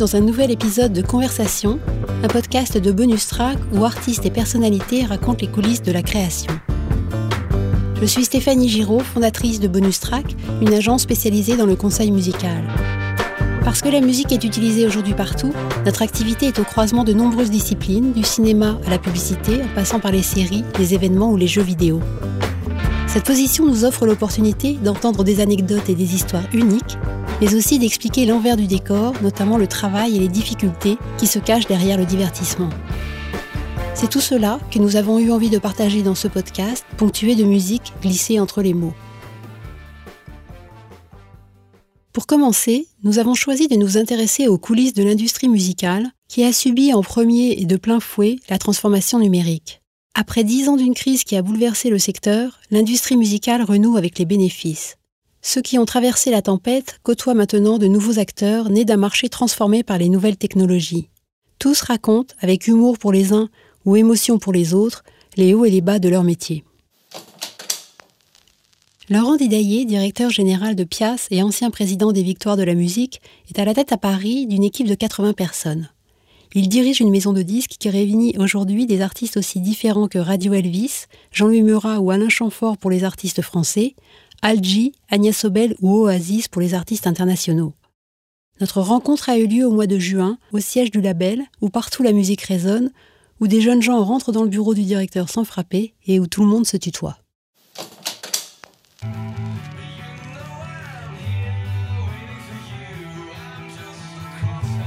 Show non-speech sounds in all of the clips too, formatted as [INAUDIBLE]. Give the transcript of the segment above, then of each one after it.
dans un nouvel épisode de Conversation, un podcast de bonus track où artistes et personnalités racontent les coulisses de la création. Je suis Stéphanie Giraud, fondatrice de Bonus Track, une agence spécialisée dans le conseil musical. Parce que la musique est utilisée aujourd'hui partout, notre activité est au croisement de nombreuses disciplines, du cinéma à la publicité, en passant par les séries, les événements ou les jeux vidéo. Cette position nous offre l'opportunité d'entendre des anecdotes et des histoires uniques mais aussi d'expliquer l'envers du décor, notamment le travail et les difficultés qui se cachent derrière le divertissement. C'est tout cela que nous avons eu envie de partager dans ce podcast, ponctué de musique glissée entre les mots. Pour commencer, nous avons choisi de nous intéresser aux coulisses de l'industrie musicale qui a subi en premier et de plein fouet la transformation numérique. Après dix ans d'une crise qui a bouleversé le secteur, l'industrie musicale renoue avec les bénéfices. Ceux qui ont traversé la tempête côtoient maintenant de nouveaux acteurs nés d'un marché transformé par les nouvelles technologies. Tous racontent, avec humour pour les uns ou émotion pour les autres, les hauts et les bas de leur métier. Laurent Didaillé, directeur général de Pias et ancien président des Victoires de la musique, est à la tête à Paris d'une équipe de 80 personnes. Il dirige une maison de disques qui réunit aujourd'hui des artistes aussi différents que Radio Elvis, Jean-Louis Murat ou Alain Chamfort pour les artistes français, Algi, Agnès Sobel ou Oasis pour les artistes internationaux. Notre rencontre a eu lieu au mois de juin, au siège du label, où partout la musique résonne, où des jeunes gens rentrent dans le bureau du directeur sans frapper et où tout le monde se tutoie.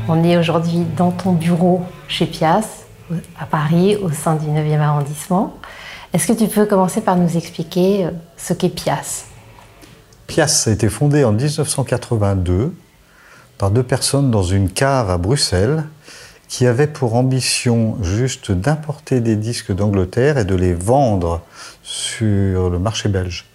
On est aujourd'hui dans ton bureau chez Pias, à Paris, au sein du 9e arrondissement. Est-ce que tu peux commencer par nous expliquer euh, ce qu'est Pias? Pias a été fondé en 1982 par deux personnes dans une cave à Bruxelles qui avaient pour ambition juste d'importer des disques d'Angleterre et de les vendre sur le marché belge.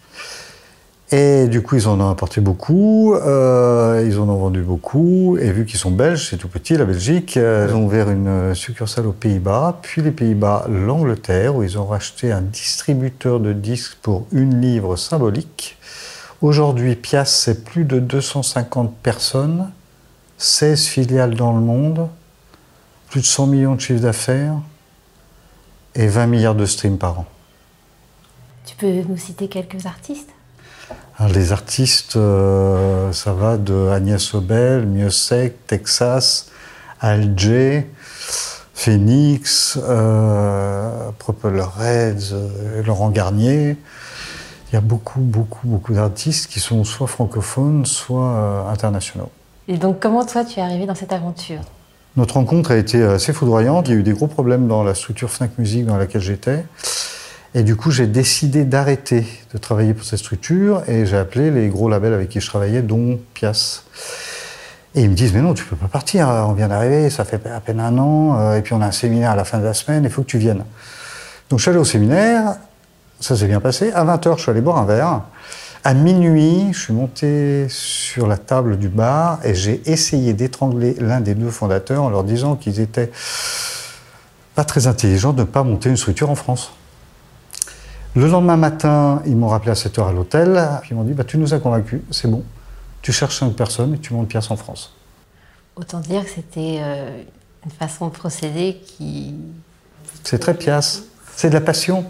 Et du coup, ils en ont importé beaucoup, euh, ils en ont vendu beaucoup, et vu qu'ils sont belges, c'est tout petit, la Belgique, euh, ils ont ouvert une succursale aux Pays-Bas, puis les Pays-Bas, l'Angleterre, où ils ont racheté un distributeur de disques pour une livre symbolique. Aujourd'hui, Pias, c'est plus de 250 personnes, 16 filiales dans le monde, plus de 100 millions de chiffres d'affaires et 20 milliards de streams par an. Tu peux nous citer quelques artistes? Les artistes, euh, ça va de Agnès Sobel, Miosek, Texas, Alger, Phoenix, euh, Purple Reds, euh, Laurent Garnier il y a beaucoup, beaucoup, beaucoup d'artistes qui sont soit francophones, soit euh, internationaux. Et donc, comment toi, tu es arrivé dans cette aventure? Notre rencontre a été assez foudroyante. Il y a eu des gros problèmes dans la structure Fnac Music dans laquelle j'étais. Et du coup, j'ai décidé d'arrêter de travailler pour cette structure et j'ai appelé les gros labels avec qui je travaillais, dont Pias. Et ils me disent, mais non, tu peux pas partir, on vient d'arriver, ça fait à peine un an, euh, et puis on a un séminaire à la fin de la semaine, il faut que tu viennes. Donc je suis allé au séminaire, ça s'est bien passé. À 20h, je suis allé boire un verre. À minuit, je suis monté sur la table du bar et j'ai essayé d'étrangler l'un des deux fondateurs en leur disant qu'ils étaient pas très intelligents de ne pas monter une structure en France. Le lendemain matin, ils m'ont rappelé à 7h à l'hôtel, puis ils m'ont dit bah, Tu nous as convaincus, c'est bon, tu cherches cinq personnes et tu montes pièce en France. Autant dire que c'était euh, une façon de procéder qui. C'est très pièce, c'est de la passion.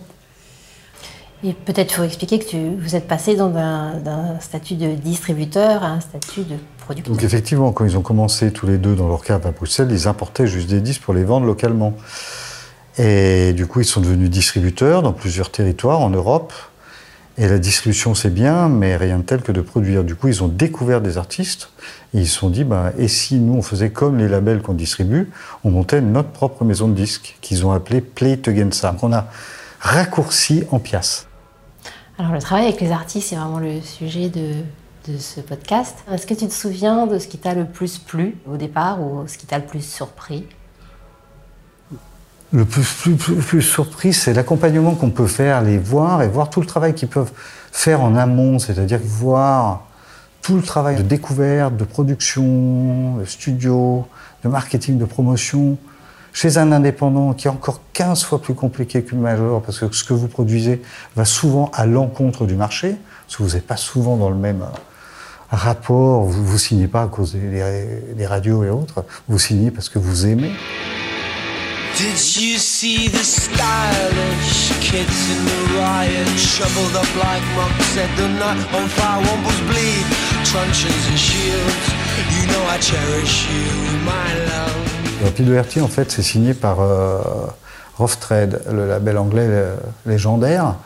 Et peut-être faut expliquer que tu, vous êtes passé d'un statut de distributeur à un statut de producteur. Donc effectivement, quand ils ont commencé tous les deux dans leur cave à Bruxelles, ils importaient juste des disques pour les vendre localement. Et du coup, ils sont devenus distributeurs dans plusieurs territoires en Europe. Et la distribution, c'est bien, mais rien de tel que de produire. Du coup, ils ont découvert des artistes et ils se sont dit, bah, et si nous, on faisait comme les labels qu'on distribue, on montait notre propre maison de disques qu'ils ont appelée Play It Against Donc on a raccourci en pièces. Alors le travail avec les artistes, c'est vraiment le sujet de, ce podcast. Est-ce que tu te souviens de ce qui t'a le plus plu au départ ou ce qui t'a le plus surpris? Le plus, plus, surpris, c'est l'accompagnement qu'on peut faire, les voir et voir tout le travail qu'ils peuvent faire en amont, c'est-à-dire voir tout le travail de découverte, de production, de studio, de marketing, de promotion, chez un indépendant qui est encore 15 fois plus compliqué qu'une major, parce que ce que vous produisez va souvent à l'encontre du marché, parce que vous n'êtes pas souvent dans le même rapport, vous vous signez pas à cause des, des radios et autres, vous signez parce que vous aimez. Did you see the stylish kids in the riot shoveled up like monks at the night on fire wombles bleed truncheons and shields you know I cherish you my love Le en fait c'est signé par euh, Rough Trade, le label anglais euh, légendaire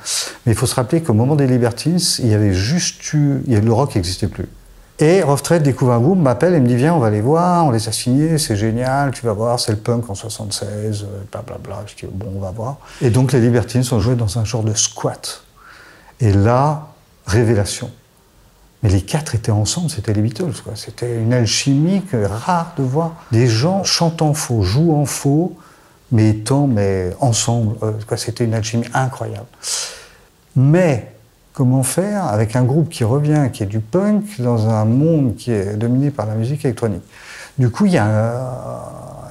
mais il faut se rappeler qu'au moment des Libertines il y avait juste eu il y a, le rock n'existait plus et Trade découvre un groupe, m'appelle et me dit Viens, on va les voir, on les a signés, c'est génial, tu vas voir, c'est le punk en 76, blablabla. Je dis Bon, on va voir. Et donc les Libertines sont joués dans un genre de squat. Et là, révélation. Mais les quatre étaient ensemble, c'était les Beatles. C'était une alchimie rare de voir des gens chantant faux, jouant faux, mais étant mais ensemble. Euh, c'était une alchimie incroyable. Mais Comment faire avec un groupe qui revient, qui est du punk, dans un monde qui est dominé par la musique électronique? Du coup, il y a euh,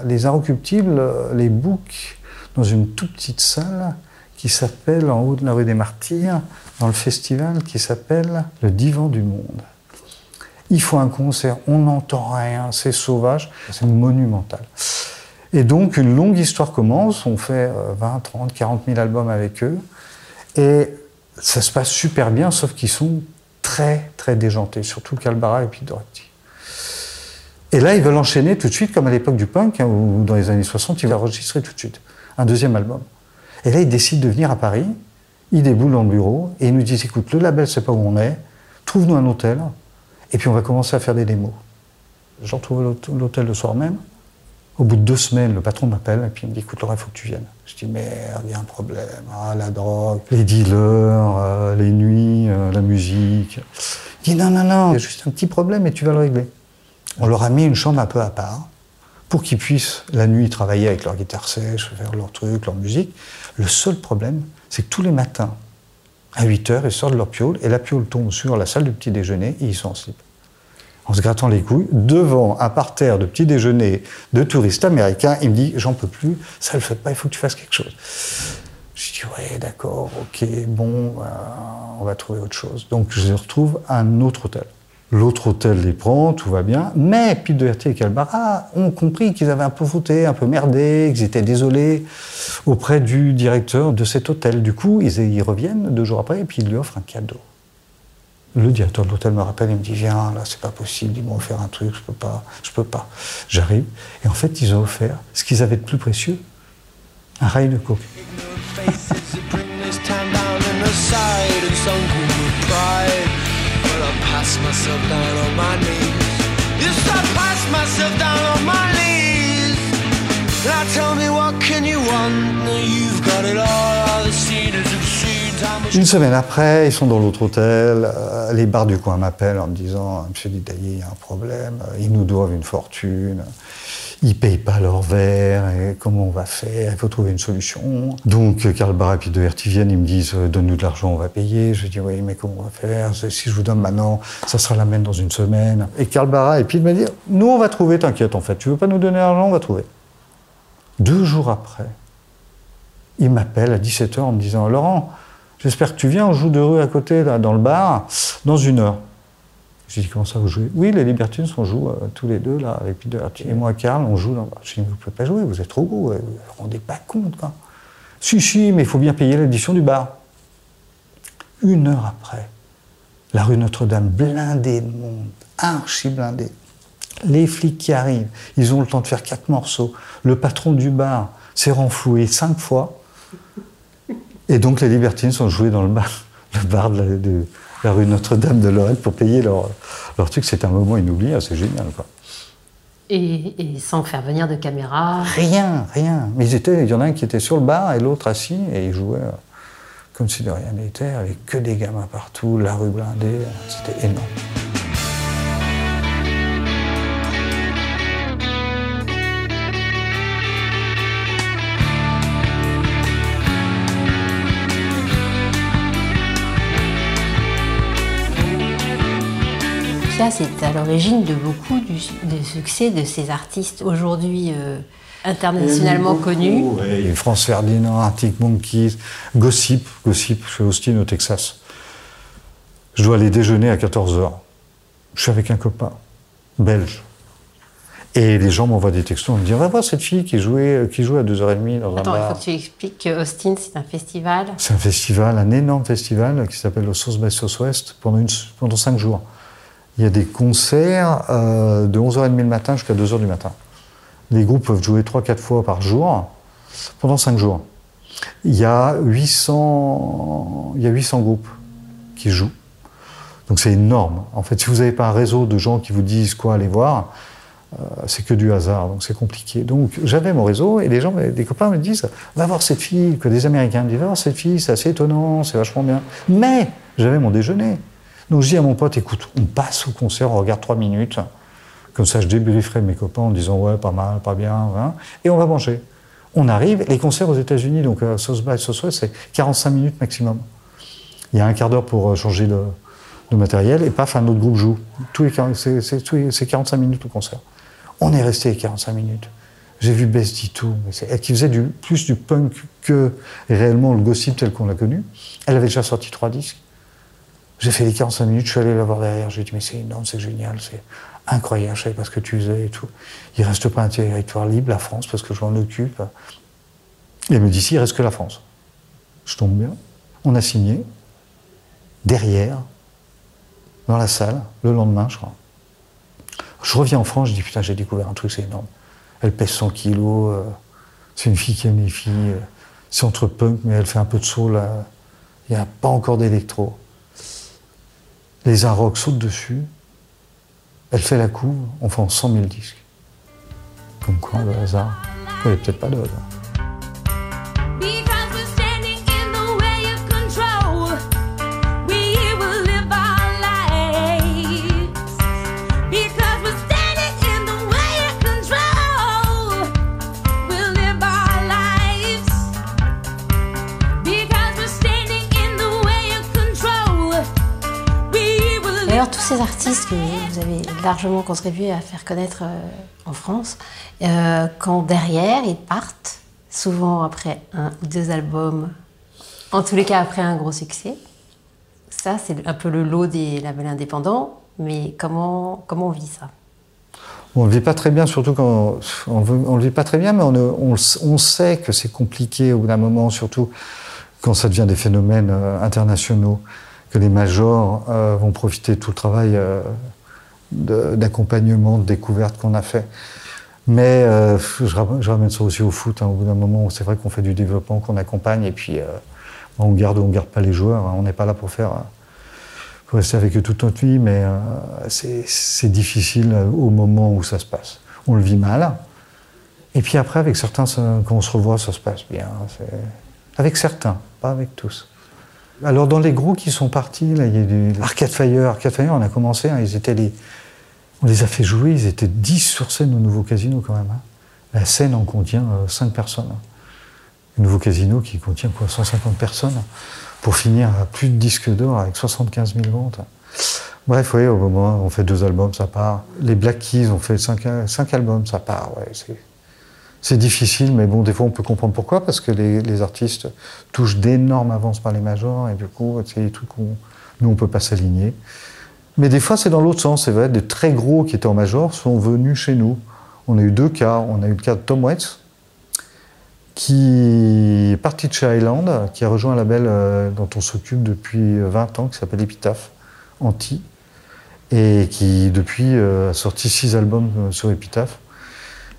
les Inrecuptibles, les book dans une toute petite salle qui s'appelle, en haut de la rue des Martyrs, dans le festival qui s'appelle Le Divan du Monde. Il faut un concert, on n'entend rien, c'est sauvage, c'est monumental. Et donc, une longue histoire commence, on fait 20, 30, 40 000 albums avec eux. Et ça se passe super bien, sauf qu'ils sont très, très déjantés, surtout Calbara et puis Dorothy. Et là, ils veulent enchaîner tout de suite, comme à l'époque du punk, hein, ou dans les années 60, ils veulent enregistrer tout de suite un deuxième album. Et là, ils décident de venir à Paris, ils déboulent dans le bureau, et ils nous disent, écoute, le label, c'est pas où on est, trouve-nous un hôtel, et puis on va commencer à faire des démos. J'en trouve l'hôtel le soir même, au bout de deux semaines, le patron m'appelle et puis il me dit Écoute, Laura, il faut que tu viennes. Je dis Merde, il y a un problème. Ah, la drogue, les dealers, euh, les nuits, euh, la musique. Il dit Non, non, non, il y a juste un petit problème et tu vas le régler. On leur a mis une chambre un peu à part pour qu'ils puissent la nuit travailler avec leur guitare sèche, faire leurs trucs, leur musique. Le seul problème, c'est que tous les matins, à 8 heures, ils sortent leur piole et la piole tombe sur la salle du petit déjeuner et ils sont en slip en se grattant les couilles, devant un parterre de petit déjeuner de touristes américains. Il me dit J'en peux plus, ça le fait pas, il faut que tu fasses quelque chose. Je dis Ouais, d'accord, ok, bon, euh, on va trouver autre chose. Donc je retrouve un autre hôtel. L'autre hôtel les prend, tout va bien, mais Pete Doherty et Calbara ont compris qu'ils avaient un peu fauté, un peu merdé, qu'ils étaient désolés auprès du directeur de cet hôtel. Du coup, ils, ils reviennent deux jours après et puis ils lui offrent un cadeau. Le directeur de l'hôtel me rappelle, il me dit Viens, là, c'est pas possible, ils m'ont offert un truc, je peux pas, je peux pas. J'arrive, et en fait, ils ont offert ce qu'ils avaient de plus précieux un rail de coke. Une semaine après, ils sont dans l'autre hôtel. Euh, les bars du coin m'appellent en me disant Monsieur Didaillé, il y a un problème. Ils nous doivent une fortune. Ils payent pas leur verre. Et comment on va faire? Il faut trouver une solution. Donc, Karl Barra et de viennent. Ils me disent Donne-nous de l'argent, on va payer. Je dis Oui, mais comment on va faire? Si je vous donne maintenant, ça sera la même dans une semaine. Et Karl Barra et puis me dit Nous, on va trouver, t'inquiète, en fait. Tu veux pas nous donner l'argent, on va trouver. Deux jours après, il m'appelle à 17h en me disant Laurent, J'espère que tu viens, on joue de rue à côté, là, dans le bar, dans une heure. J'ai dit, comment ça, vous jouez? Oui, les Libertines, on joue euh, tous les deux, là, avec Peter et moi, Karl, on joue dans le bar. J'ai dit, vous ne pouvez pas jouer, vous êtes trop beau, vous ne vous rendez pas compte, quoi. Si, si, mais il faut bien payer l'édition du bar. Une heure après, la rue Notre-Dame, blindée de monde, archi blindée. Les flics qui arrivent, ils ont le temps de faire quatre morceaux. Le patron du bar s'est renfloué cinq fois. Et donc les libertines sont jouées dans le bar, le bar de la, rue Notre-Dame de Lorette pour payer leur, leur truc. C'est un moment inoubliable, c'est génial. Quoi. Et, sans faire venir de caméra Rien, rien. Mais ils étaient, il y en a un qui était sur le bar et l'autre assis et ils jouaient euh, comme si de rien n'était, avec que des gamins partout, la rue blindée. C'était énorme. C'est à l'origine de beaucoup du, succès de ces artistes aujourd'hui euh, internationalement connus. Oui, France Ferdinand, Arctic Monkeys, Gossip, Gossip chez Austin au Texas. Je dois aller déjeuner à 14h. Je suis avec un copain belge. Et les gens m'envoient des textos, on me dit, va voir cette fille qui jouait, qui joue à 2h30 dans Attends, un il bar. faut que tu expliques que Austin, c'est un festival. C'est un festival, un énorme festival qui s'appelle le Sauce by Southwest pendant, une, pendant 5 jours. Il y a des concerts euh, de 11h30 le matin jusqu'à 2h du matin. Les groupes peuvent jouer 3-4 fois par jour pendant 5 jours. Il y a 800, il y a 800 groupes qui jouent. Donc c'est énorme. En fait, si vous n'avez pas un réseau de gens qui vous disent quoi aller voir, euh, c'est que du hasard, donc c'est compliqué. Donc j'avais mon réseau et les gens, des copains me disent va voir cette fille, que des Américains me disent va voir cette fille, c'est assez étonnant, c'est vachement bien. Mais j'avais mon déjeuner. Donc je dis à mon pote écoute, on passe au concert, on regarde trois minutes, comme ça je débrieferai mes copains en disant ouais, pas mal, pas bien, hein, et on va manger. On arrive, les concerts aux États-Unis, donc à South by Southwest, c'est 45 minutes maximum. Il y a un quart d'heure pour euh, changer de, matériel, et paf, un autre groupe joue. C'est, c'est- tous les- c'est 45 minutes le concert. On est resté 45 minutes. J'ai vu elle qui faisait plus du punk que réellement le gossip tel qu'on l'a connu. Elle avait déjà sorti trois disques. J'ai fait les 45 minutes, je suis allé la voir derrière, j'ai dit mais c'est énorme, c'est génial, c'est incroyable, je savais pas ce que tu faisais et tout. Il reste pas un territoire libre, la France, parce que je m'en occupe. Et elle me dit si, il reste que la France. Je tombe bien. On a signé, derrière, dans la salle, le lendemain, je crois. Je reviens en France, je dis putain, j'ai découvert un truc, c'est énorme. Elle pèse 100 kilos, euh, c'est une fille qui aime les filles, euh, c'est entre punk, mais elle fait un peu de soul, là. il n'y a pas encore d'électro. Les Arocs sautent dessus, elle fait la couve, on vend 100 000 disques. Comme quoi, le hasard, il n'y peut-être pas de hasard. Tous ces artistes que vous avez largement contribué à faire connaître euh, en France, euh, quand derrière ils partent, souvent après un ou deux albums, en tous les cas après un gros succès, ça c'est un peu le lot des labels indépendants, mais comment, comment on vit ça? On le vit pas très bien, surtout quand on, on le vit pas très bien, mais on sait que c'est compliqué au bout d'un moment, surtout quand ça devient des phénomènes euh, internationaux, que les majors euh, vont profiter de tout le travail euh, d'accompagnement, de découverte qu'on a fait. Mais euh, je, ram- je ramène ça aussi au foot. hein. Au bout d'un moment, c'est vrai qu'on fait du développement, qu'on accompagne, et puis on garde ou on garde pas les joueurs. hein. On n'est pas là pour faire. pour rester avec eux toute notre vie, mais c'est difficile au moment où ça se passe. On le vit mal. Et puis après, avec certains, quand on se revoit, ça se passe bien. C'est- Avec certains, pas avec tous. Alors dans les groupes qui sont partis, là, il y a du Arcade Fire. Arcade Fire, on a commencé, hein, ils étaient les... on les a fait jouer, ils étaient 10 sur scène au nouveau casino quand même. hein. La scène en contient 5 personnes. hein. Le nouveau casino qui contient quoi 150 personnes pour finir à plus de disques d'or avec 75 000 ventes. Bref, oui, au moment, on fait deux albums, ça part. Les Black Keys ont fait cinq, cinq albums, ça part. Ouais, c'est, difficile, mais bon, des fois, on peut comprendre pourquoi, parce que les, artistes touchent d'énormes avances par les majors, et du coup, c'est des trucs où nous, on peut pas s'aligner. Mais des fois, c'est dans l'autre sens. C'est vrai, des très gros qui étaient en major sont venus chez nous. On a eu deux cas. On a eu le cas de Tom Waits, qui est parti de chez Island, qui a rejoint un label euh, dont on s'occupe depuis 20 ans, qui s'appelle Epitaph, Anti, et qui depuis euh, a sorti six albums euh, sur Epitaph.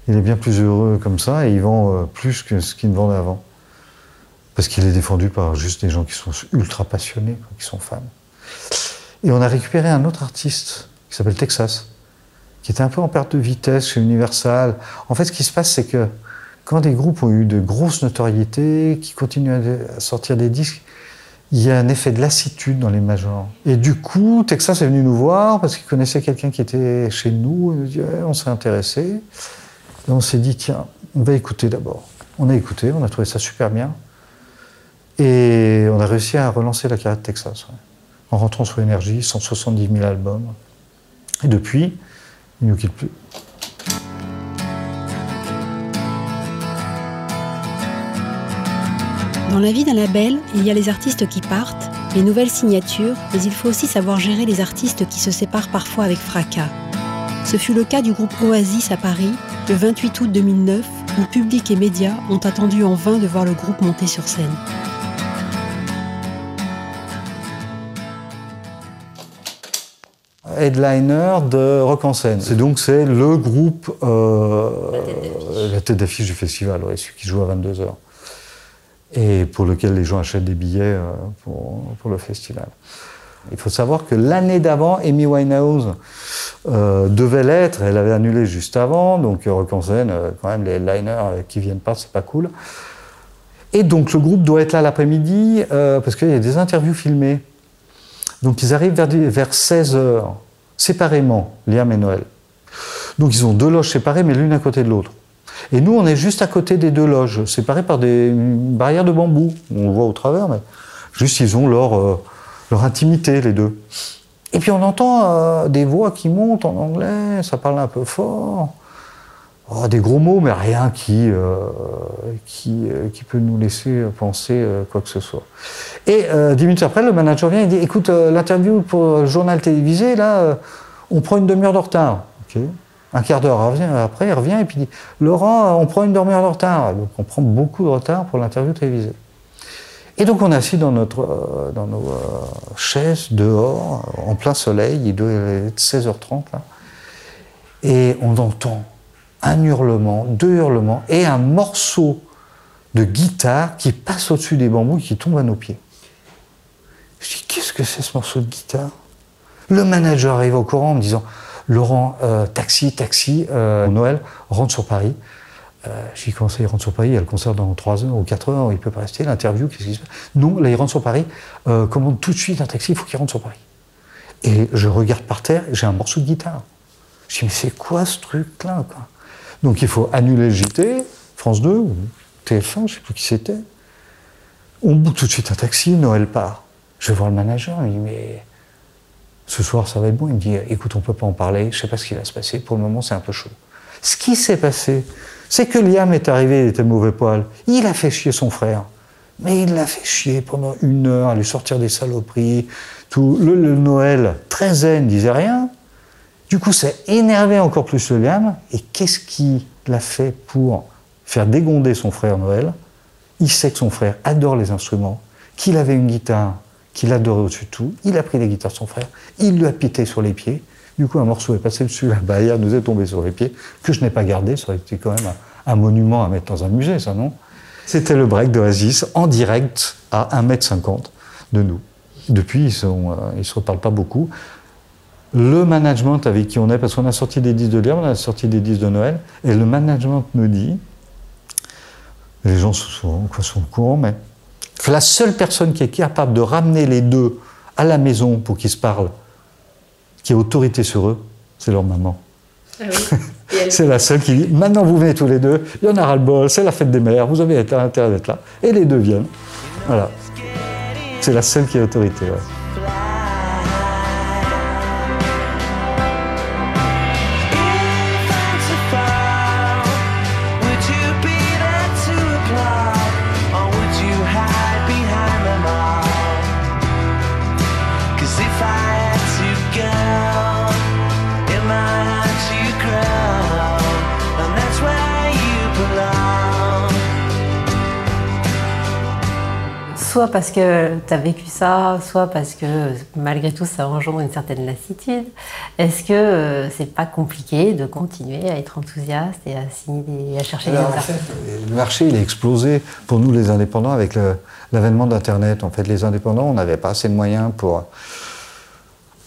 Il est bien plus heureux comme ça, et il vend euh, plus que ce qu'il ne vendait avant. Parce qu'il est défendu par juste des gens qui sont ultra passionnés, qui sont fans. Et on a récupéré un autre artiste qui s'appelle Texas, qui était un peu en perte de vitesse chez Universal. En fait, ce qui se passe, c'est que quand des groupes ont eu de grosses notoriétés, qui continuent à- sortir des disques, il y a un effet de lassitude dans les majors. Et du coup, Texas est venu nous voir parce qu'il connaissait quelqu'un qui était chez nous. Il nous on s'est intéressé. On s'est dit, tiens, on va écouter d'abord. On a écouté, on a trouvé ça super bien. Et on a réussi à relancer la carrière de Texas. En rentrant sur Énergie, 170 000 albums. Et depuis, il ne nous quitte plus. Dans la vie d'un label, il y a les artistes qui partent les nouvelles signatures, mais il faut aussi savoir gérer les artistes qui se séparent parfois avec fracas. Ce fut le cas du groupe Oasis à Paris, le 28 août 2009, où public et médias ont attendu en vain de voir le groupe monter sur scène. headliner de Rock en scène. C'est donc c'est le groupe, euh, la tête d'affiche du festival, ouais, celui qui joue à 22h. Et pour lequel les gens achètent des billets euh, pour, pour le festival. Il faut savoir que l'année d'avant, Amy Winehouse euh, devait l'être, elle avait annulé juste avant, donc euh, Rock euh, quand même, les euh, qui viennent pas, c'est pas cool. Et donc le groupe doit être là l'après-midi, parce qu'il y a des interviews filmées. Donc ils arrivent vers, vers 16 heures, séparément, Liam et Noël. Donc ils ont deux loges séparées, mais l'une à côté de l'autre. Et nous, on est juste à côté des deux loges, séparées par des une barrière de bambou. On le voit au travers, mais juste ils ont leur intimité, les deux. Et puis on entend euh, des voix qui montent en anglais, ça parle un peu fort. Oh, des gros mots, mais rien qui, euh, euh, qui peut nous laisser penser quoi que ce soit. Et dix minutes après, le manager vient et dit Écoute, l'interview pour le journal télévisé, là, on prend une demi-heure de retard. Un quart d'heure après, il revient et puis dit Laurent, on prend une demi-heure de retard. Donc on prend beaucoup de retard pour l'interview télévisée. Et donc on est assis dans, notre, euh, dans nos euh, chaises dehors, en plein soleil, il doit être 16h30 là. Et on entend un hurlement, deux hurlements et un morceau de guitare qui passe au-dessus des bambous et qui tombe à nos pieds. Je dis, qu'est-ce que c'est ce morceau de guitare? Le manager arrive au courant en me disant, Laurent, euh, taxi, taxi, euh, Noël, rentre sur Paris. Euh, ça, il rentre sur Paris Il y a le concert dans 3 heures ou 4 heures, il peut pas rester, l'interview, qu'est-ce qui se passe? Non, là, il rentre sur Paris, euh, commande tout de suite un taxi, il faut qu'il rentre sur Paris. Et je regarde par terre, j'ai un morceau de guitare. Je dis, mais c'est quoi ce truc-là Donc il faut annuler le JT, France 2 ou TF1, je sais plus qui c'était. On boucle tout de suite un taxi, Noël part. Je vais voir le manager, il me dit, mais ce soir ça va être bon. Il me dit, écoute, on peut pas en parler, je sais pas ce qui va se passer, pour le moment c'est un peu chaud. Ce qui s'est passé, c'est que Liam est arrivé, il était mauvais poil. Il a fait chier son frère. Mais il l'a fait chier pendant une heure, à lui sortir des saloperies, tout. Le, Noël, très zen, disait rien. Du coup, ça a énervé encore plus le Liam. Et qu'est-ce qu'il a fait pour faire dégonder son frère Noël? Il sait que son frère adore les instruments, qu'il avait une guitare qu'il adorait au-dessus de tout. Il a pris les guitares de son frère, il lui a pité sur les pieds. Du coup, un morceau est passé dessus, la barrière nous est tombé sur les pieds, que je n'ai pas gardé. Ça aurait été quand même un, monument à mettre dans un musée, ça, non? C'était le break d'Oasis en direct à 1m50 de nous. Depuis, ils ne ils se reparlent pas beaucoup. Le management avec qui on est, parce qu'on a sorti des disques de Liam, on a sorti des disques de Noël, et le management me dit, les gens sont, quoi, sont au courant, mais la seule personne qui est capable de ramener les deux à la maison pour qu'ils se parlent, qui a autorité sur eux, c'est leur maman. [LAUGHS] c'est la seule qui dit maintenant vous venez tous les deux, il y en a ras-le-bol, c'est la fête des mères, vous avez intérêt d'être là. Et les deux viennent. Voilà. C'est la seule qui a autorité. ouais. Soit parce que tu as vécu ça, soit parce que malgré tout ça engendre une certaine lassitude. Est-ce que euh, c'est pas compliqué de continuer à être enthousiaste et à signer des, à chercher Alors, des en fait, le marché, il a explosé pour nous, les indépendants, avec l'avènement d'Internet. En fait, les indépendants, on n'avait pas assez de moyens pour,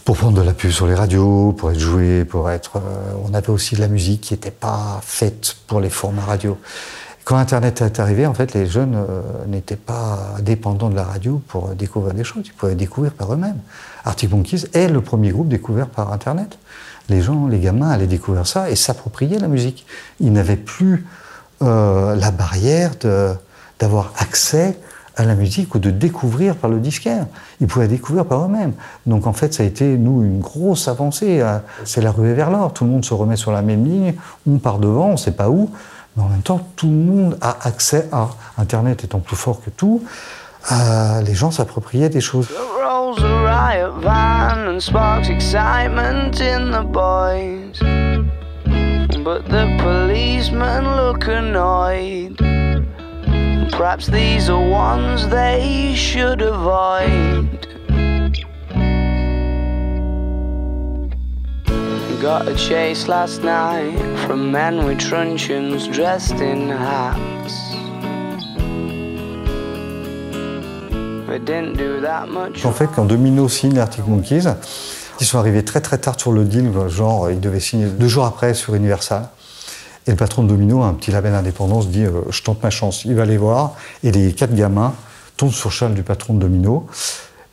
pour prendre de la pub sur les radios, pour être joué, pour être. euh, on avait aussi de la musique qui n'était pas faite pour les formats radio. Quand Internet est arrivé, en fait, les jeunes euh, n'étaient pas dépendants de la radio pour découvrir des choses. Ils pouvaient découvrir par eux-mêmes. Arctic Monkeys est le premier groupe découvert par Internet. Les gens, les gamins allaient découvrir ça et s'approprier la musique. Ils n'avaient plus euh, la barrière d'avoir accès à la musique ou de découvrir par le disquaire. Ils pouvaient découvrir par eux-mêmes. Donc en fait, ça a été, nous, une grosse avancée. Euh, C'est la ruée vers l'or. Tout le monde se remet sur la même ligne. On part devant, on ne sait pas où. Mais en même temps, tout le monde a accès à Internet étant plus fort que tout les gens s'appropriaient des choses. But the policemen look annoyed. Got a chase last night from men with truncheons dressed in hats. It didn't do that much. En fait, quand Domino signe Arctic Monkeys, ils sont arrivés très très tard sur le deal, genre ils devaient signer deux jours après sur Universal. Et le patron de Domino, un petit label indépendant, se dit euh, Je tente ma chance. Il va les voir. Et les quatre gamins tombent sur le cheval du patron de Domino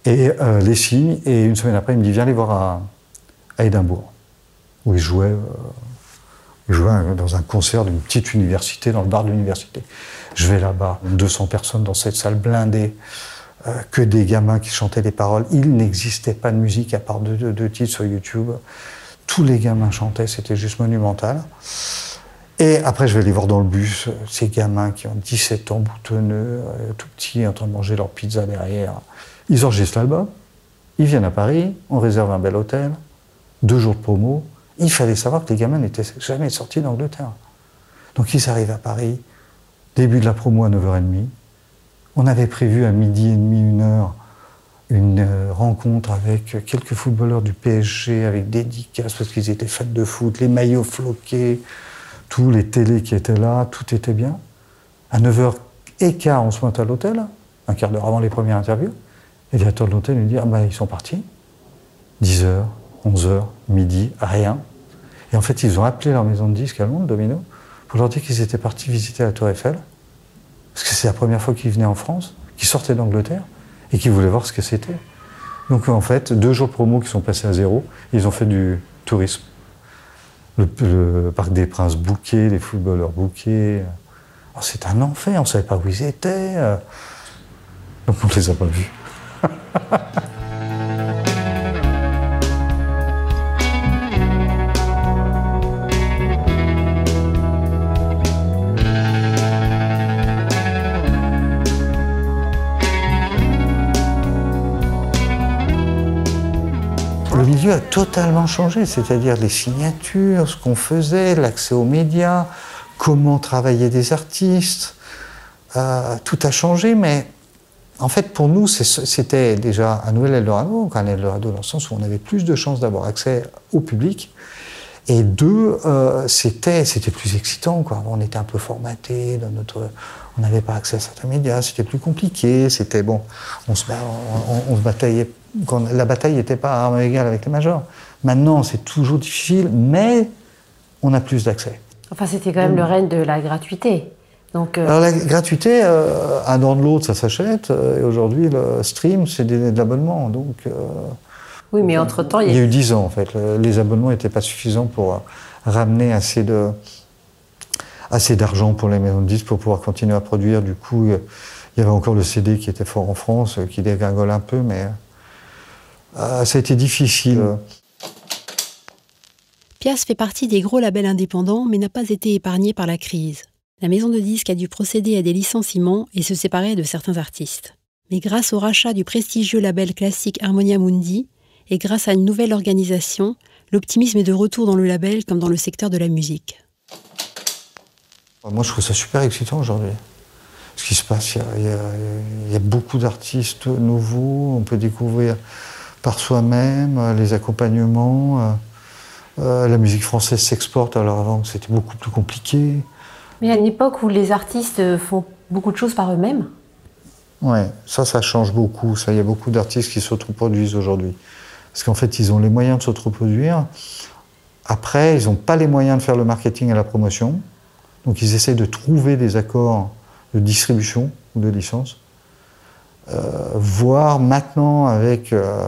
et euh, les signent. Et une semaine après, il me dit Viens les voir à, à Édimbourg, où euh, ils jouaient dans un concert d'une petite université, dans le bar de l'université. Je vais là-bas, 200 personnes dans cette salle blindée, euh, que des gamins qui chantaient les paroles. Il n'existait pas de musique à part deux, deux- titres sur YouTube. Tous les gamins chantaient, c'était juste monumental. Et après, je vais les voir dans le bus, euh, ces gamins qui ont 17 ans, boutonneux, tout petits, en train de manger leur pizza derrière. Ils enregistrent l'album, ils viennent à Paris, on réserve un bel hôtel, deux jours de promo. Il fallait savoir que les gamins n'étaient jamais sortis d'Angleterre. Donc ils arrivent à Paris, début de la promo à 9h30. On avait prévu à midi et demi, une heure, une euh, rencontre avec quelques footballeurs du PSG, avec dédicaces, parce qu'ils étaient fans de foot, les maillots floqués, tous les télés qui étaient là, tout était bien. À 9h15, on se pointe à l'hôtel, un quart d'heure avant les premières interviews. Et le directeur de l'hôtel nous dit Ah ben, ils sont partis. 10h, 11h, midi, rien. Et en fait, ils ont appelé leur maison de disques à Londres, Domino, pour leur dire qu'ils étaient partis visiter la Tour Eiffel. Parce que c'est la première fois qu'ils venaient en France, qu'ils sortaient d'Angleterre et qu'ils voulaient voir ce que c'était. Donc en fait, deux jours promo qui sont passés à zéro, ils ont fait du tourisme. Le, Parc des Princes bouquet, les footballeurs bouquets. Oh, c'est un enfer, on ne savait pas où ils étaient. Donc on ne les a pas vus. [LAUGHS] a totalement changé, c'est-à-dire les signatures, ce qu'on faisait, l'accès aux médias, comment travailler des artistes. Euh, tout a changé, mais en fait, pour nous, c'était déjà un nouvel Eldorado, un Eldorado dans le sens où on avait plus de chances d'avoir accès au public. Et deux, euh, c'était plus excitant. Quoi. On était un peu formaté, notre, on n'avait pas accès à certains médias, c'était plus compliqué. C'était bon, on se, on, on- on se bataillait. Quand la bataille n'était pas à armes égales avec les majors. Maintenant, c'est toujours difficile, mais on a plus d'accès. Enfin, c'était quand même le règne de la gratuité. Donc, euh, Alors la gratuité, euh, un dans de l'autre, ça s'achète. euh, et aujourd'hui, le stream, c'est de l'abonnement. Donc, oui, mais entre-temps, il il y a eu dix ans en fait. Le- Les abonnements n'étaient pas suffisants pour ramener assez de assez d'argent pour les maisons de disques pour pouvoir continuer à produire. Du coup, il y avait encore le CD qui était fort en France, qui dégringole un peu, mais ça a été difficile. Pias fait partie des gros labels indépendants, mais n'a pas été épargné par la crise. La maison de disques a dû procéder à des licenciements et se séparer de certains artistes. Mais grâce au rachat du prestigieux label classique Harmonia Mundi et grâce à une nouvelle organisation, l'optimisme est de retour dans le label comme dans le secteur de la musique. Moi, je trouve ça super excitant aujourd'hui. Ce qui se passe, il y a, il y a- il y a beaucoup d'artistes nouveaux, on peut découvrir par soi-même euh, les accompagnements. euh, euh, la musique française s'exporte, alors avant c'était beaucoup plus compliqué. Mais à une époque où les artistes font beaucoup de choses par eux-mêmes, Ouais, ça, ça change beaucoup. Ça, il y a beaucoup d'artistes qui s'autoproduisent aujourd'hui. Parce qu'en fait, ils ont les moyens de s'autoproduire. Après, ils n'ont pas les moyens de faire le marketing et la promotion. Donc, ils essayent de trouver des accords de distribution ou de licence. Euh, voire maintenant, avec euh,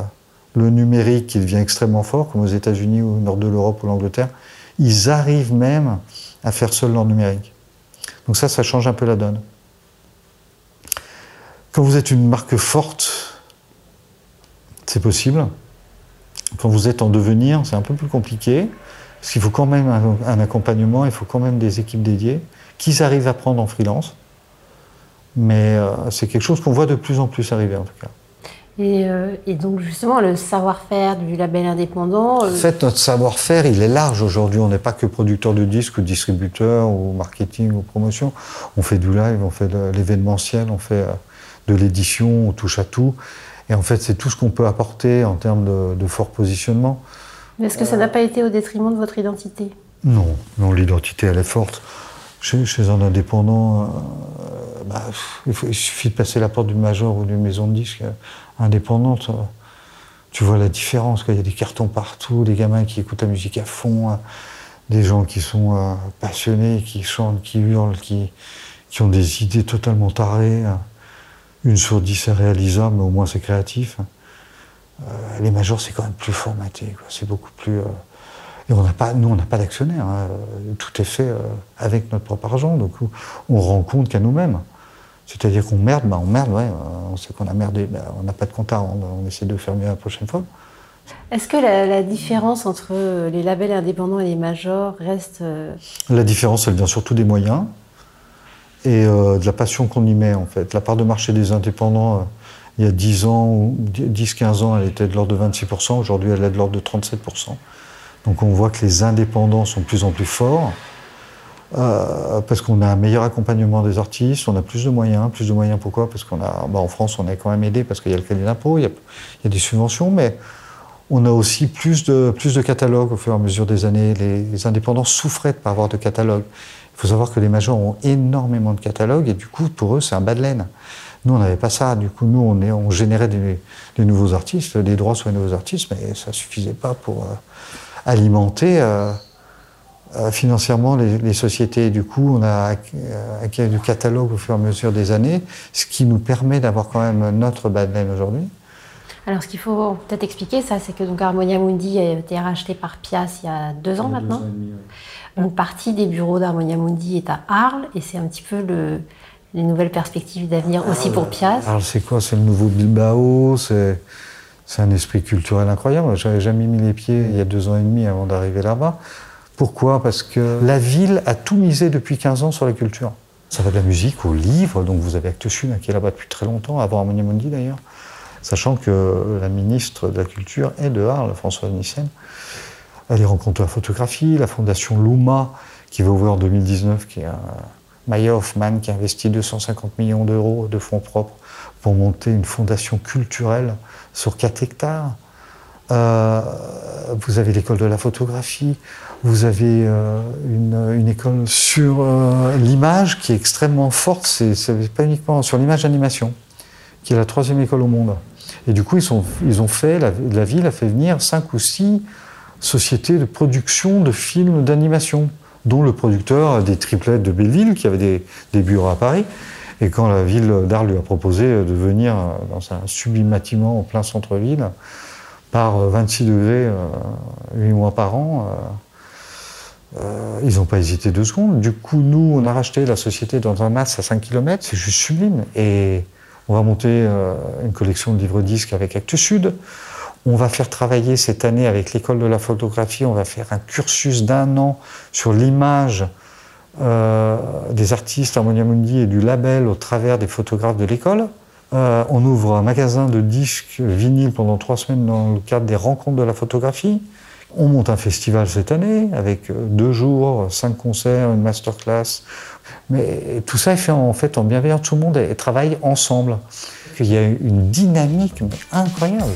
le numérique qui devient extrêmement fort, comme aux États-Unis ou au nord de l'Europe ou l'Angleterre, ils arrivent même à faire seuls leur numérique. Donc ça, ça change un peu la donne. Quand vous êtes une marque forte, c'est possible. Quand vous êtes en devenir, c'est un peu plus compliqué. Parce qu'il faut quand même un, un accompagnement, il faut quand même des équipes dédiées, qu'ils arrivent à prendre en freelance. Mais euh, c'est quelque chose qu'on voit de plus en plus arriver en tout cas. Et, euh, et donc justement, le savoir-faire du label indépendant, euh, En fait, notre savoir-faire, il est large aujourd'hui. On n'est pas que producteur de disques ou distributeur ou marketing ou promotion. On fait du live, on fait de l'événementiel, on fait euh, de l'édition, on touche à tout. Et en fait, c'est tout ce qu'on peut apporter en termes de, de fort positionnement. est-ce que ça n'a pas été au détriment de votre identité? Non, non, l'identité, elle est forte. Chez, un indépendant, euh, bah, il, suffit de passer la porte d'une major ou d'une maison de disques euh, indépendante. euh, tu vois la différence. Il y a des cartons partout, des gamins qui écoutent la musique à fond, des gens qui sont passionnés, qui chantent, qui hurlent, qui, ont des idées totalement tarées. Une sur dix est réalisable, mais au moins c'est créatif. Euh, les majors, c'est quand même plus formaté. C'est beaucoup plus. Et on n'a pas, nous, on n'a pas d'actionnaire. hein. Tout est fait euh, avec notre propre argent. Donc, on rend compte qu'à nous-mêmes. C'est-à-dire qu'on merde, bah on merde, ouais. euh, On sait qu'on a merdé, bah, on n'a pas de compte à rendre. On essaie de faire mieux la prochaine fois. Est-ce que la, la différence entre euh, les labels indépendants et les majors reste La différence, elle vient surtout des moyens et euh, de la passion qu'on y met, en fait. La part de marché des indépendants, euh, il y a 10 ans, ou 10-15 ans, elle était de l'ordre de 26%. Aujourd'hui, elle est de l'ordre de 37%. Donc on voit que les indépendants sont de plus en plus forts. euh, parce qu'on a un meilleur accompagnement des artistes, on a plus de moyens. Plus de moyens pourquoi? Parce qu'on a, bah, en France, on est quand même aidé parce qu'il y a le crédit d'impôt, il y a, des subventions, mais on a aussi plus de, catalogues au fur et à mesure des années. Les, indépendants souffraient de ne pas avoir de catalogue. Il faut savoir que les majors ont énormément de catalogues et du coup, pour eux, c'est un bas de laine. Nous, on n'avait pas ça. Du coup, nous, on, générait des, des nouveaux artistes, des droits sur les nouveaux artistes, mais ça ne suffisait pas pour euh, alimenter euh, euh, financièrement les, les sociétés. Du coup, on a acquis- euh, acquis du catalogue au fur et à mesure des années, ce qui nous permet d'avoir quand même notre bas de laine aujourd'hui. Alors, ce qu'il faut peut-être expliquer, ça, c'est que donc Harmonia Mundi a été racheté par Pias il y a deux ans maintenant. Une partie des bureaux d'Harmonia Mundi est à Arles et c'est un petit peu le, les nouvelles perspectives d'avenir aussi pour Pias. Alors c'est quoi? C'est le nouveau Bilbao C'est c'est un esprit culturel incroyable. J'avais jamais mis les pieds il y a deux ans et demi avant d'arriver là-bas. Pourquoi? Parce que la ville a tout misé depuis 15 ans sur la culture. Ça va de la musique au livre. Donc vous avez Actes Sud qui est là-bas depuis très longtemps, avant Harmonia d'ailleurs. Sachant que la ministre de la Culture est de Arles, Françoise Nissen. Elle est rencontre la photographie, la fondation Luma, qui va ouvrir en 2019, qui est un Maya Hoffman, qui a investi 250 millions d'euros de fonds propres pour monter une fondation culturelle sur 4 hectares. Euh, vous avez l'école de la photographie, vous avez euh, une, école sur euh, l'image qui est extrêmement forte, c'est pas uniquement sur l'image d'animation, qui est la troisième école au monde. Et du coup, ils, ont la, la ville a fait venir cinq ou six sociétés de production de films d'animation, dont le producteur des triplettes de Belleville, qui avait des, bureaux à Paris. Et quand la ville d'Arles lui a proposé de venir dans un sublime bâtiment en plein centre-ville, par 26 degrés, euh, 8 mois par an, euh, euh, ils n'ont pas hésité deux secondes. Du coup, nous, on a racheté la société dans un mas à 5 km, c'est juste sublime. Et on va monter euh, une collection de livres disques avec Actes Sud. On va faire travailler cette année avec l'école de la photographie, on va faire un cursus d'un an sur l'image euh, des artistes Harmonia Mundi et du label au travers des photographes de l'école. Euh, on ouvre un magasin de disques vinyle pendant trois semaines dans le cadre des rencontres de la photographie. On monte un festival cette année avec euh, deux jours, cinq concerts, une masterclass. Mais tout ça est fait en fait en bienveillance. Tout le monde est- travaille ensemble. Il y a une dynamique incroyable.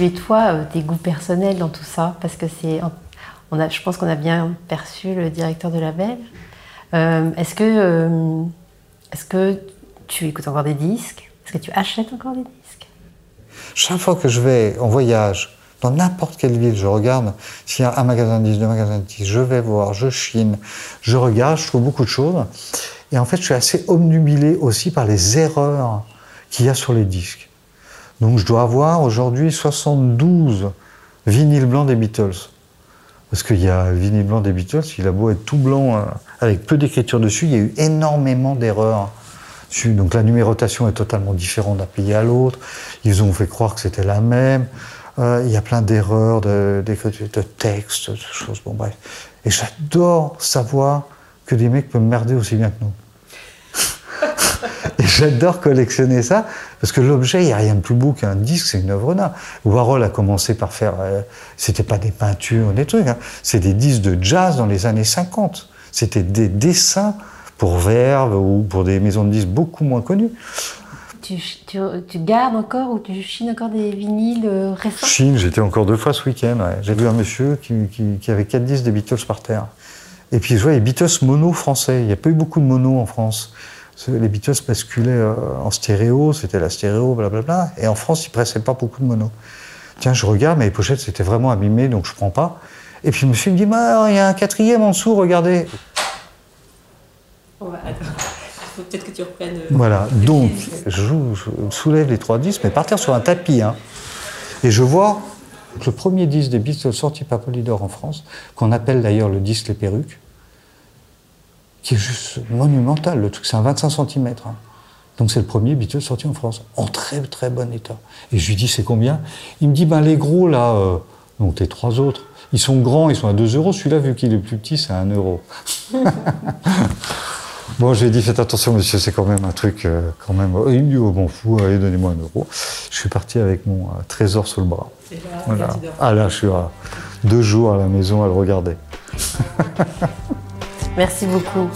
Pour situer toi, euh, tes goûts personnels dans tout ça, parce que c'est, on a, je pense qu'on a bien perçu le directeur de label. Euh, est-ce que, euh, est-ce que tu écoutes encore des disques? Est-ce que tu achètes encore des disques? Chaque fois que je vais en voyage, dans n'importe quelle ville, je regarde s'il y a un magasin de disques, deux magasins de disques, je vais voir, je chine, je regarde, je trouve beaucoup de choses. Et en fait, je suis assez omnubilé aussi par les erreurs qu'il y a sur les disques. Donc je dois avoir aujourd'hui 72 vinyles blancs des Beatles. Parce qu'il y a le vinyle blanc des Beatles, il a beau être tout blanc, euh, avec peu d'écriture dessus, il y a eu énormément d'erreurs Donc la numérotation est totalement différente d'un pays à l'autre. Ils ont fait croire que c'était la même. Euh, Il y a plein d'erreurs, de, de textes, de choses. Bon, bref. Et j'adore savoir que des mecs peuvent merder aussi bien que nous. Et [LAUGHS] j'adore collectionner ça, parce que l'objet, il n'y a rien de plus beau qu'un disque, c'est une œuvre d'art. Warhol a commencé par faire, euh, c'était pas des peintures, des trucs, hein, c'est des disques de jazz dans les années 50. C'était des dessins pour Verve ou pour des maisons de disques beaucoup moins connues. Tu, tu- tu gardes encore ou tu chines encore des vinyles euh, récents? Chine, j'étais encore deux fois ce week-end. ouais. J'ai vu un monsieur qui, qui- qui avait quatre disques des Beatles par terre. Et puis je vois les Beatles mono français. Il n'y a pas eu beaucoup de mono en France. Les Beatles basculaient euh, en stéréo, c'était la stéréo, blablabla. Et en France, ils pressaient pas beaucoup de mono. Tiens, je regarde, mais les pochettes c'était vraiment abîmé, donc je prends pas. Et puis monsieur me dit, Bah, il y a un quatrième en dessous, regardez. Attends. Il faut peut-être que tu reprennes. euh, Voilà, donc je, joue- je soulève les trois disques, mais par terre sur un tapis. hein. Et je vois que le premier disque des Beatles sorti par Polydor en France, qu'on appelle d'ailleurs le disque Les Perruques, qui est juste monumental. Le truc, c'est un 25 cm. Donc c'est le premier Beatles sorti en France, en très très bon état. Et je lui dis, c'est combien? Il me dit, ben les gros là, euh, donc les trois autres, ils sont grands, ils sont à 2 euros. Celui-là, vu qu'il est plus petit, c'est à 1 euro. [LAUGHS] Bon, j'ai dit, faites attention, monsieur, c'est quand même un truc, euh, quand même. Il me dit, oh, m'en fous, allez, donnez-moi un euro. Je suis parti avec mon euh, trésor sous le bras. Et là, Voilà. Ah là, je suis à deux jours à la maison à le regarder. [LAUGHS] Merci beaucoup.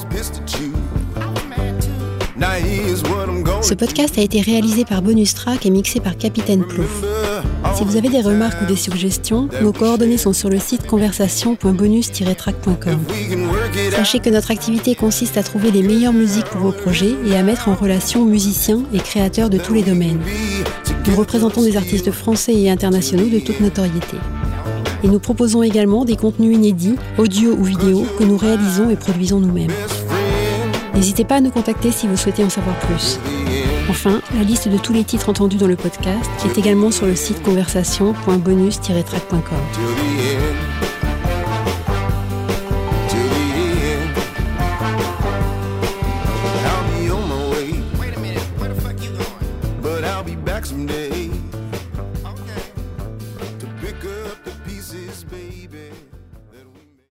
Ce podcast a été réalisé par Bonus Track et mixé par Capitaine Plouf. Si vous avez des remarques ou des suggestions, nos coordonnées sont sur le site conversation.bonus-track.com. Sachez que notre activité consiste à trouver les meilleures musiques pour vos projets et à mettre en relation musiciens et créateurs de tous les domaines. Nous représentons des artistes français et internationaux de toute notoriété. Et nous proposons également des contenus inédits, audio ou vidéo, que nous réalisons et produisons nous-mêmes. N'hésitez pas à nous contacter si vous souhaitez en savoir plus. Enfin, la liste de tous les titres entendus dans le podcast est également sur le site conversation.bonus-track.com.